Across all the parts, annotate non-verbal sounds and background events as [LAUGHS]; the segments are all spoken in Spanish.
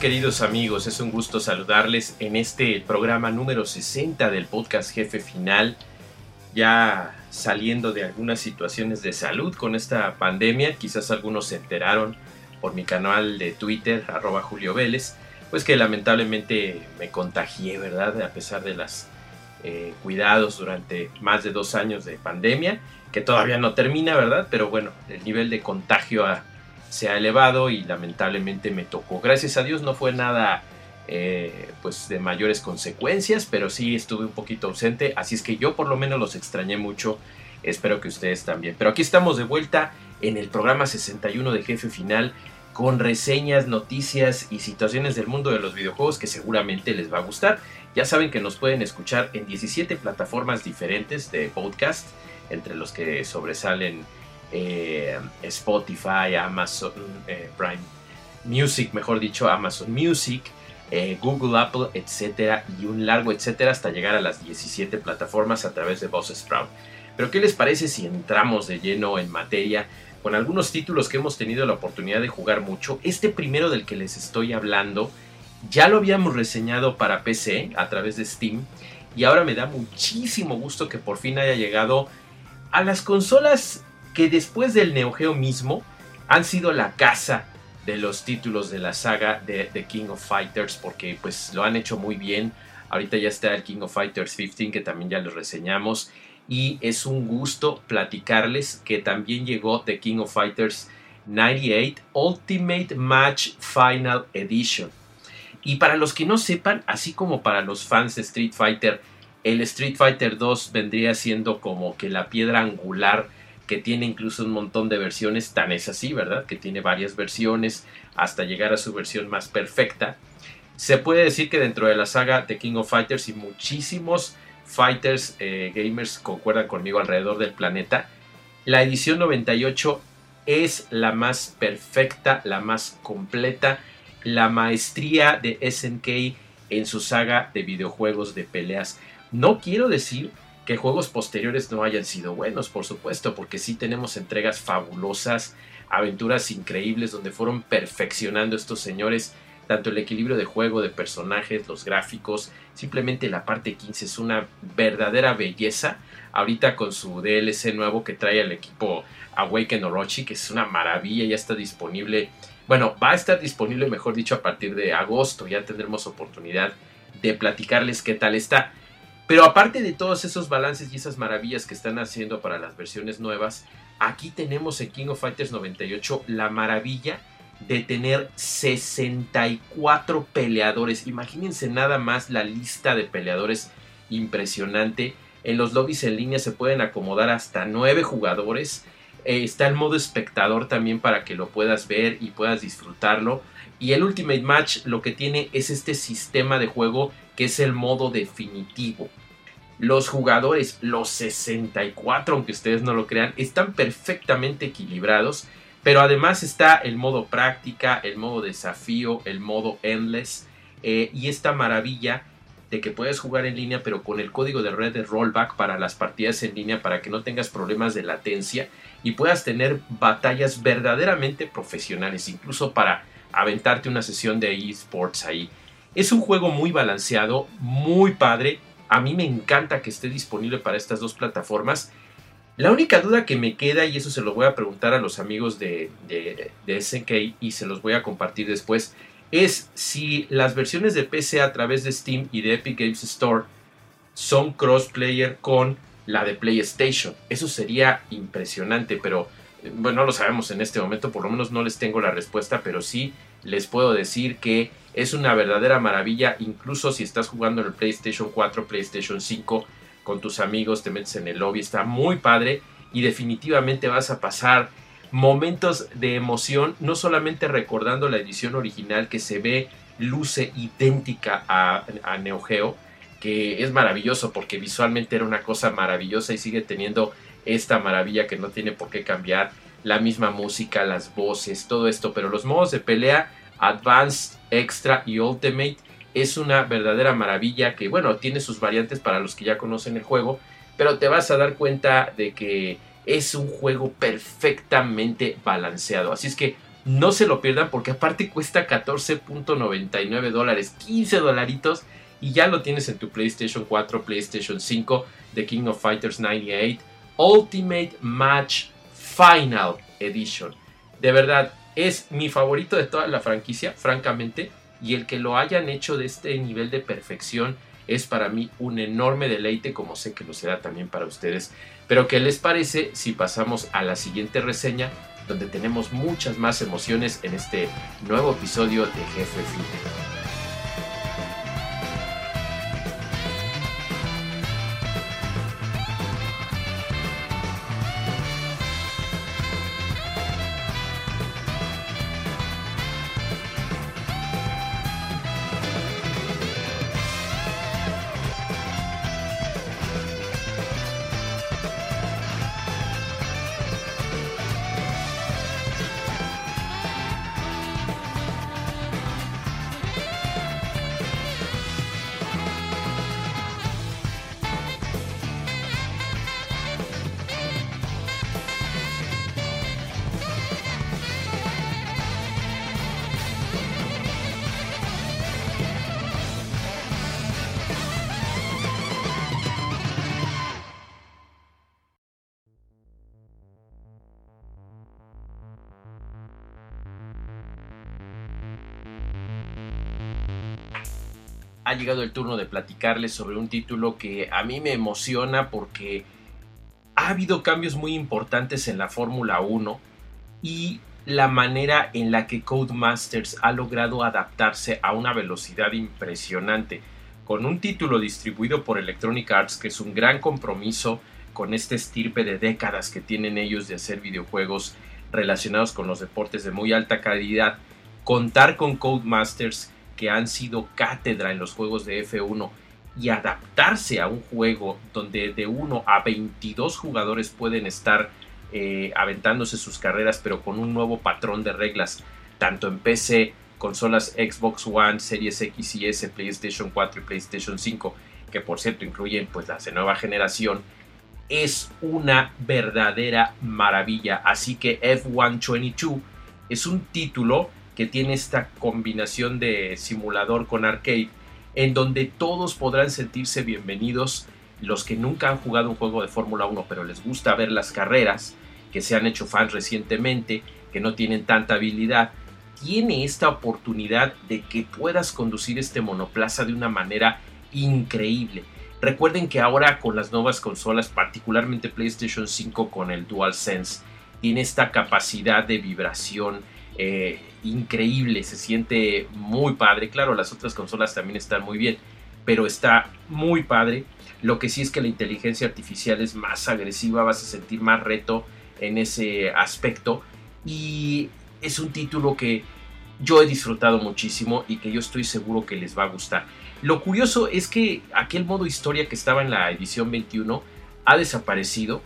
Queridos amigos, es un gusto saludarles en este programa número 60 del podcast Jefe Final, ya saliendo de algunas situaciones de salud con esta pandemia, quizás algunos se enteraron por mi canal de Twitter, arroba Julio Vélez, pues que lamentablemente me contagié, ¿verdad? A pesar de los eh, cuidados durante más de dos años de pandemia, que todavía no termina, ¿verdad? Pero bueno, el nivel de contagio ha se ha elevado y lamentablemente me tocó. Gracias a Dios no fue nada eh, pues de mayores consecuencias, pero sí estuve un poquito ausente, así es que yo por lo menos los extrañé mucho, espero que ustedes también. Pero aquí estamos de vuelta en el programa 61 de Jefe Final con reseñas, noticias y situaciones del mundo de los videojuegos que seguramente les va a gustar. Ya saben que nos pueden escuchar en 17 plataformas diferentes de podcast, entre los que sobresalen eh, Spotify, Amazon eh, Prime Music, mejor dicho, Amazon Music, eh, Google, Apple, etcétera, y un largo etcétera hasta llegar a las 17 plataformas a través de Buzzsprout. Pero ¿qué les parece si entramos de lleno en materia con algunos títulos que hemos tenido la oportunidad de jugar mucho? Este primero del que les estoy hablando ya lo habíamos reseñado para PC a través de Steam y ahora me da muchísimo gusto que por fin haya llegado a las consolas que después del Neo Geo mismo han sido la casa de los títulos de la saga de The King of Fighters porque pues lo han hecho muy bien. Ahorita ya está el King of Fighters 15 que también ya lo reseñamos y es un gusto platicarles que también llegó The King of Fighters 98 Ultimate Match Final Edition. Y para los que no sepan, así como para los fans de Street Fighter, el Street Fighter 2 vendría siendo como que la piedra angular que tiene incluso un montón de versiones, tan es así, ¿verdad? Que tiene varias versiones hasta llegar a su versión más perfecta. Se puede decir que dentro de la saga de King of Fighters y muchísimos fighters eh, gamers concuerdan conmigo alrededor del planeta, la edición 98 es la más perfecta, la más completa, la maestría de SNK en su saga de videojuegos de peleas. No quiero decir que juegos posteriores no hayan sido buenos, por supuesto, porque sí tenemos entregas fabulosas, aventuras increíbles donde fueron perfeccionando estos señores tanto el equilibrio de juego, de personajes, los gráficos, simplemente la parte 15 es una verdadera belleza. Ahorita con su DLC nuevo que trae al equipo Awaken Orochi, que es una maravilla, ya está disponible. Bueno, va a estar disponible, mejor dicho, a partir de agosto. Ya tendremos oportunidad de platicarles qué tal está. Pero aparte de todos esos balances y esas maravillas que están haciendo para las versiones nuevas, aquí tenemos en King of Fighters 98 la maravilla de tener 64 peleadores. Imagínense nada más la lista de peleadores impresionante. En los lobbies en línea se pueden acomodar hasta 9 jugadores. Eh, está el modo espectador también para que lo puedas ver y puedas disfrutarlo. Y el Ultimate Match lo que tiene es este sistema de juego que es el modo definitivo. Los jugadores, los 64, aunque ustedes no lo crean, están perfectamente equilibrados. Pero además está el modo práctica, el modo desafío, el modo endless. Eh, y esta maravilla de que puedes jugar en línea, pero con el código de red de rollback para las partidas en línea, para que no tengas problemas de latencia y puedas tener batallas verdaderamente profesionales, incluso para aventarte una sesión de esports ahí. Es un juego muy balanceado, muy padre. A mí me encanta que esté disponible para estas dos plataformas. La única duda que me queda, y eso se lo voy a preguntar a los amigos de, de, y se los voy a compartir después, es si las versiones de PC a través de Steam y de Epic Games Store son crossplayer con la de PlayStation. Eso sería impresionante, pero bueno, no lo sabemos en este momento, por lo menos no les tengo la respuesta, pero sí les puedo decir que es una verdadera maravilla, incluso si estás jugando en el PlayStation 4, PlayStation 5 con tus amigos, te metes en el lobby, está muy padre y definitivamente vas a pasar momentos de emoción, no solamente recordando la edición original que se ve, luce idéntica a, Neo Geo, que es maravilloso porque visualmente era una cosa maravillosa y sigue teniendo esta maravilla que no tiene por qué cambiar, la misma música, las voces, todo esto, pero los modos de pelea Advanced, Extra y Ultimate es una verdadera maravilla que bueno, tiene sus variantes para los que ya conocen el juego, pero te vas a dar cuenta de que es un juego perfectamente balanceado, así es que no se lo pierdan porque aparte cuesta 14.99 dólares, 15 dolaritos y ya lo tienes en tu PlayStation 4, PlayStation 5, The King of Fighters 98, Ultimate Match Final Edition. De verdad, es mi favorito de toda la franquicia, francamente, y el que lo hayan hecho de este nivel de perfección es para mí un enorme deleite, como sé que lo será también para ustedes. Pero ¿qué les parece si pasamos a la siguiente reseña, donde tenemos muchas más emociones en este nuevo episodio de Jefe Final? Ha llegado el turno de platicarles sobre un título que a mí me emociona porque ha habido cambios muy importantes en la Fórmula 1 y la manera en la que Codemasters ha logrado adaptarse a una velocidad impresionante. Con un título distribuido por Electronic Arts, que es un gran compromiso con este estirpe de décadas que tienen ellos de hacer videojuegos relacionados con los deportes de muy alta calidad, contar con Codemasters que han sido cátedra en los juegos de F1 y adaptarse a un juego donde de 1 a 22 jugadores pueden estar eh, aventándose sus carreras pero con un nuevo patrón de reglas tanto en PC, consolas Xbox One, Series X y S, PlayStation 4 y PlayStation 5 que por cierto incluyen pues las de nueva generación es una verdadera maravilla. Así que F122 es un título que tiene esta combinación de simulador con arcade, en donde todos podrán sentirse bienvenidos, los que nunca han jugado un juego de Fórmula 1, pero les gusta ver las carreras, que se han hecho fans recientemente, que no tienen tanta habilidad, tiene esta oportunidad de que puedas conducir este monoplaza de una manera increíble. Recuerden que ahora con las nuevas consolas, particularmente PlayStation 5 con el DualSense, tiene esta capacidad de vibración, eh, increíble, se siente muy padre. Claro, las otras consolas también están muy bien, pero está muy padre. Lo que sí es que la inteligencia artificial es más agresiva, vas a sentir más reto en ese aspecto. Y es un título que yo he disfrutado muchísimo y que yo estoy seguro que les va a gustar. Lo curioso es que aquel modo historia que estaba en la edición 21 ha desaparecido.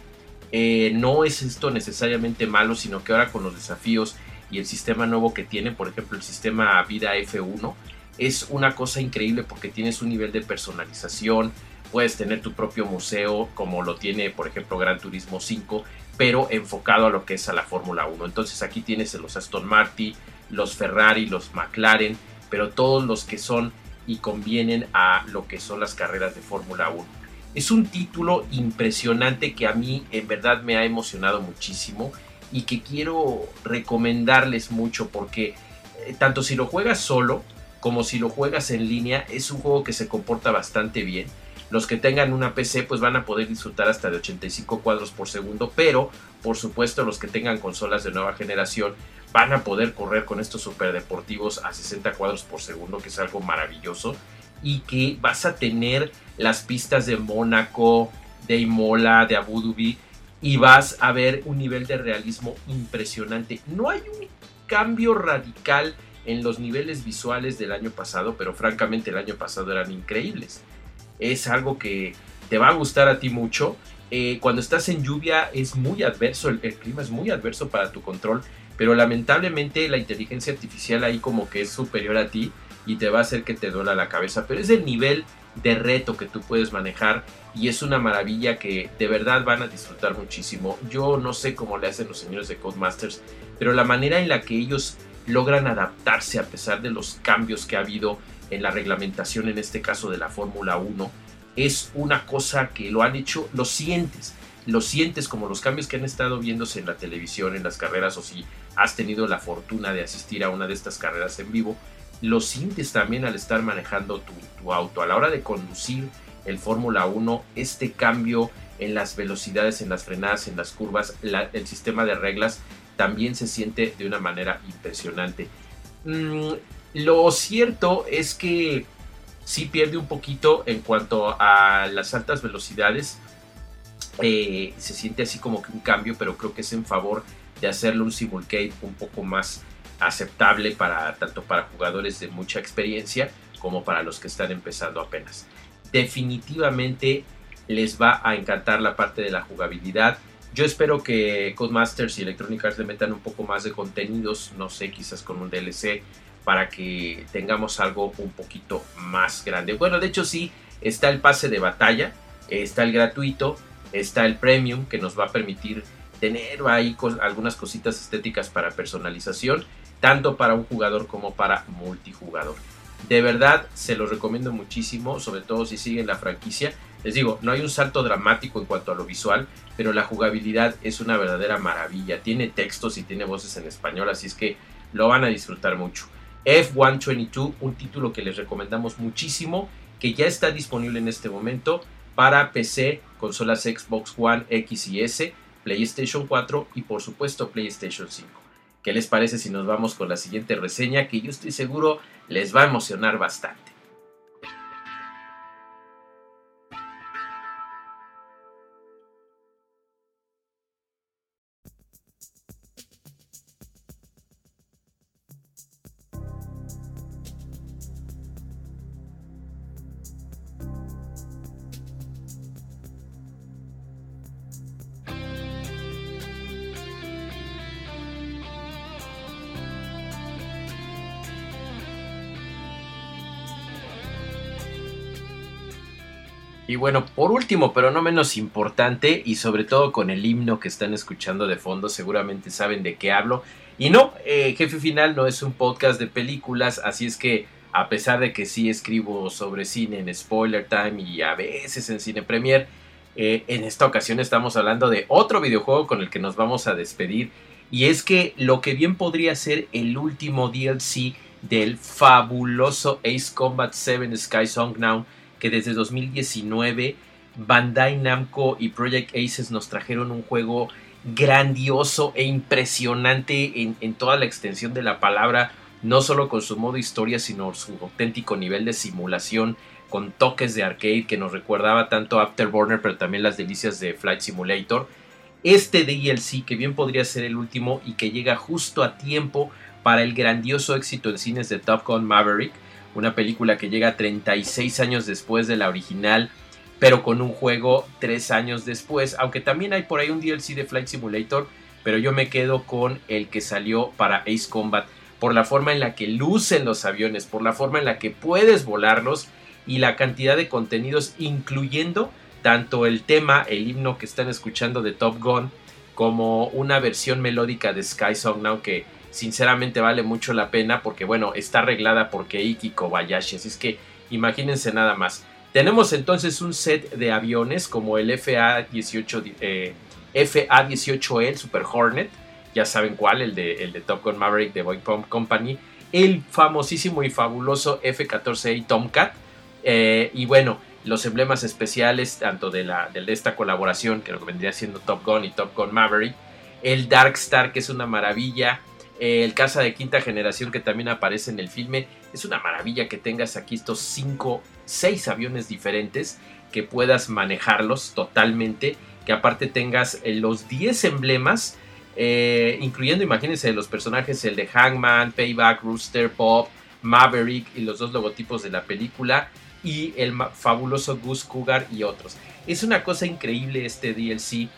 Eh, no es esto necesariamente malo, sino que ahora con los desafíos y el sistema nuevo que tiene, por ejemplo el sistema Vida F1, es una cosa increíble porque tienes un nivel de personalización, puedes tener tu propio museo como lo tiene por ejemplo Gran Turismo 5, pero enfocado a lo que es a la Fórmula 1. Entonces aquí tienes los Aston Martin, los Ferrari, los McLaren, pero todos los que son y convienen a lo que son las carreras de Fórmula 1. Es un título impresionante que a mí en verdad me ha emocionado muchísimo y que quiero recomendarles mucho porque eh, tanto si lo juegas solo como si lo juegas en línea es un juego que se comporta bastante bien. Los que tengan una PC pues van a poder disfrutar hasta de 85 cuadros por segundo, pero por supuesto los que tengan consolas de nueva generación van a poder correr con estos superdeportivos a 60 cuadros por segundo, que es algo maravilloso y que vas a tener las pistas de Mónaco, de Imola, de Abu Dhabi y vas a ver un nivel de realismo impresionante. No hay un cambio radical en los niveles visuales del año pasado, pero francamente el año pasado eran increíbles. Es algo que te va a gustar a ti mucho. Eh, cuando estás en lluvia es muy adverso, el, clima es muy adverso para tu control, pero lamentablemente la inteligencia artificial ahí como que es superior a ti y te va a hacer que te duela la cabeza, pero es el nivel de reto que tú puedes manejar y es una maravilla que de verdad van a disfrutar muchísimo. Yo no sé cómo le hacen los señores de Codemasters, pero la manera en la que ellos logran adaptarse a pesar de los cambios que ha habido en la reglamentación, en este caso de la Fórmula 1, es una cosa que lo han hecho, lo sientes, lo sientes como los cambios que han estado viéndose en la televisión, en las carreras, o si has tenido la fortuna de asistir a una de estas carreras en vivo, lo sientes también al estar manejando tu, auto. A la hora de conducir el Fórmula 1, este cambio en las velocidades, en las frenadas, en las curvas, el sistema de reglas también se siente de una manera impresionante. Mm, lo cierto es que sí pierde un poquito en cuanto a las altas velocidades. Eh, se siente así como que un cambio, pero creo que es en favor de hacerle un simulcade un poco más aceptable para tanto para jugadores de mucha experiencia como para los que están empezando apenas. Definitivamente les va a encantar la parte de la jugabilidad. Yo espero que Codemasters y Electronic Arts le metan un poco más de contenidos, no sé, quizás con un DLC, para que tengamos algo un poquito más grande. Bueno, de hecho sí, está el pase de batalla, está el gratuito, está el premium que nos va a permitir tener ahí algunas cositas estéticas para personalización, tanto para un jugador como para multijugador. De verdad, se los recomiendo muchísimo, sobre todo si siguen la franquicia. Les digo, no hay un salto dramático en cuanto a lo visual, pero la jugabilidad es una verdadera maravilla. Tiene textos y tiene voces en español, así es que lo van a disfrutar mucho. F122, un título que les recomendamos muchísimo, que ya está disponible en este momento para PC, consolas Xbox One X y S, PlayStation 4 y por supuesto PlayStation 5. ¿Qué les parece si nos vamos con la siguiente reseña que yo estoy seguro les va a emocionar bastante? Y bueno, por último, pero no menos importante, y sobre todo con el himno que están escuchando de fondo, seguramente saben de qué hablo. Y no, eh, Jefe Final no es un podcast de películas, así es que a pesar de que sí escribo sobre cine en Spoiler Time y a veces en Cine Premier, eh, en esta ocasión estamos hablando de otro videojuego con el que nos vamos a despedir. Y es que lo que bien podría ser el último DLC del fabuloso Ace Combat 7 Sky Song Now que desde 2019 Bandai Namco y Project Aces nos trajeron un juego grandioso e impresionante en, toda la extensión de la palabra, no solo con su modo historia, sino su auténtico nivel de simulación, con toques de arcade que nos recordaba tanto Afterburner, pero también las delicias de Flight Simulator. Este DLC, que bien podría ser el último y que llega justo a tiempo para el grandioso éxito en cines de Top Gun Maverick, una película que llega 36 años después de la original, pero con un juego 3 años después, aunque también hay por ahí un DLC de Flight Simulator, pero yo me quedo con el que salió para Ace Combat, por la forma en la que lucen los aviones, por la forma en la que puedes volarlos y la cantidad de contenidos, incluyendo tanto el tema, el himno que están escuchando de Top Gun, como una versión melódica de Sky Song Now que sinceramente vale mucho la pena porque bueno, está arreglada por Keiki Kobayashi, así es que imagínense nada más. Tenemos entonces un set de aviones como el FA-18 eh, FA-18E, el Super Hornet, ya saben cuál, el de, el de Top Gun Maverick de Boeing Company, el famosísimo y fabuloso F-14A Tomcat, eh, y bueno, los emblemas especiales tanto de, la, de esta colaboración, que lo que vendría siendo Top Gun y Top Gun Maverick, el Dark Star, que es una maravilla, el caza de quinta generación que también aparece en el filme. Es una maravilla que tengas aquí estos 5, 6 aviones diferentes que puedas manejarlos totalmente que aparte tengas eh, los 10 emblemas, eh, incluyendo, imagínense, los personajes, el de Hangman, Payback, Rooster, Pop, Maverick y los dos logotipos de la película, y el fabuloso Goose Cougar y otros. Es una cosa increíble este DLC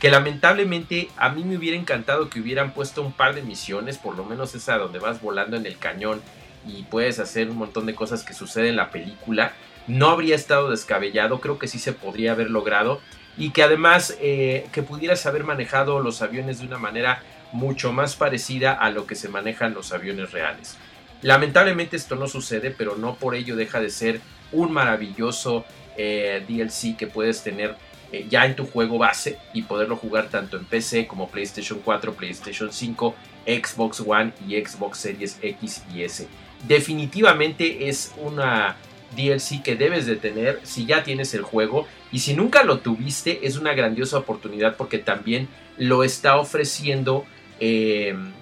que lamentablemente a mí me hubiera encantado que hubieran puesto un par de misiones, por lo menos esa donde vas volando en el cañón y puedes hacer un montón de cosas que suceden en la película. No habría estado descabellado, creo que sí se podría haber logrado y que además eh, que pudieras haber manejado los aviones de una manera mucho más parecida a lo que se manejan los aviones reales. Lamentablemente esto no sucede, pero no por ello deja de ser un maravilloso eh, DLC que puedes tener eh, ya en tu juego base y poderlo jugar tanto en PC como PlayStation 4, PlayStation 5, Xbox One y Xbox Series X y S. Definitivamente es una DLC que debes de tener si ya tienes el juego y si nunca lo tuviste es una grandiosa oportunidad porque también lo está ofreciendo em,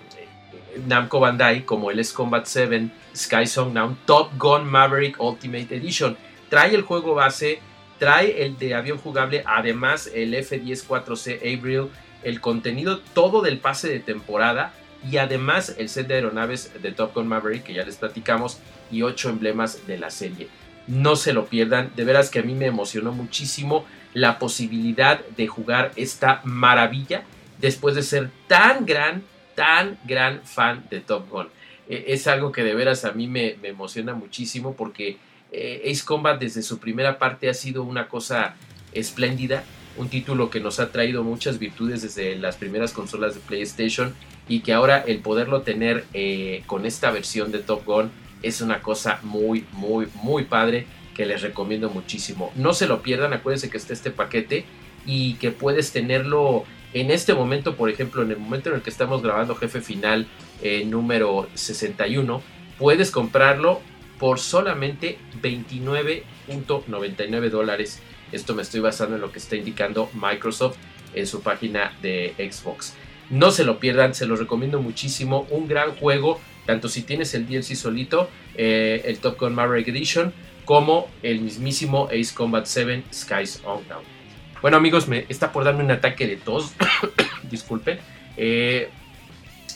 Namco Bandai como el S Combat 7 Sky Song Now Top Gun Maverick Ultimate Edition. Trae el juego base, trae el de avión jugable, además el F-104C Avril, el contenido todo del pase de temporada y además el set de aeronaves de Top Gun Maverick que ya les platicamos y ocho emblemas de la serie. No se lo pierdan, de veras que a mí me emocionó muchísimo la posibilidad de jugar esta maravilla después de ser tan gran, tan gran fan de Top Gun. E, es algo que de veras a mí me, emociona muchísimo porque eh, Ace Combat desde su primera parte ha sido una cosa espléndida, un título que nos ha traído muchas virtudes desde las primeras consolas de PlayStation y que ahora el poderlo tener eh, con esta versión de Top Gun es una cosa muy, muy, muy padre que les recomiendo muchísimo. No se lo pierdan, acuérdense que está este paquete y que puedes tenerlo en este momento, por ejemplo, en el momento en el que estamos grabando Jefe Final eh, número 61, puedes comprarlo por solamente 29.99 dólares. Esto me estoy basando en lo que está indicando Microsoft en su página de Xbox. No se lo pierdan, se los recomiendo muchísimo. Un gran juego, tanto si tienes el DLC solito, eh, el Top Gun Maverick Edition, como el mismísimo Ace Combat 7 Skies on Down. Bueno amigos, me está por darme un ataque de tos. [COUGHS] Disculpen. Eh,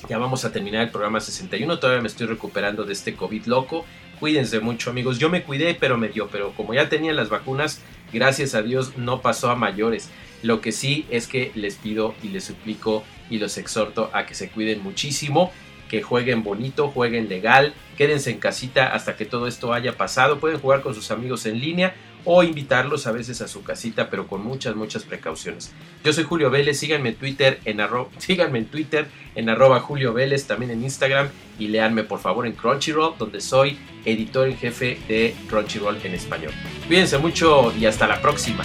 ya vamos a terminar el programa 61. Todavía me estoy recuperando de este COVID loco. Cuídense mucho amigos. Yo me cuidé pero me dio. Pero como ya tenía las vacunas, gracias a Dios no pasó a mayores. Lo que sí es que les pido y les suplico y los exhorto a que se cuiden muchísimo que jueguen bonito, jueguen legal, quédense en casita hasta que todo esto haya pasado. Pueden jugar con sus amigos en línea o invitarlos a veces a su casita, pero con muchas, muchas precauciones. Yo soy Julio Vélez, síganme en Twitter en, [LAUGHS] síganme en, Twitter, en arroba Julio Vélez, también en Instagram y leanme por favor en Crunchyroll, donde soy editor en jefe de Crunchyroll en español. Cuídense mucho y hasta la próxima.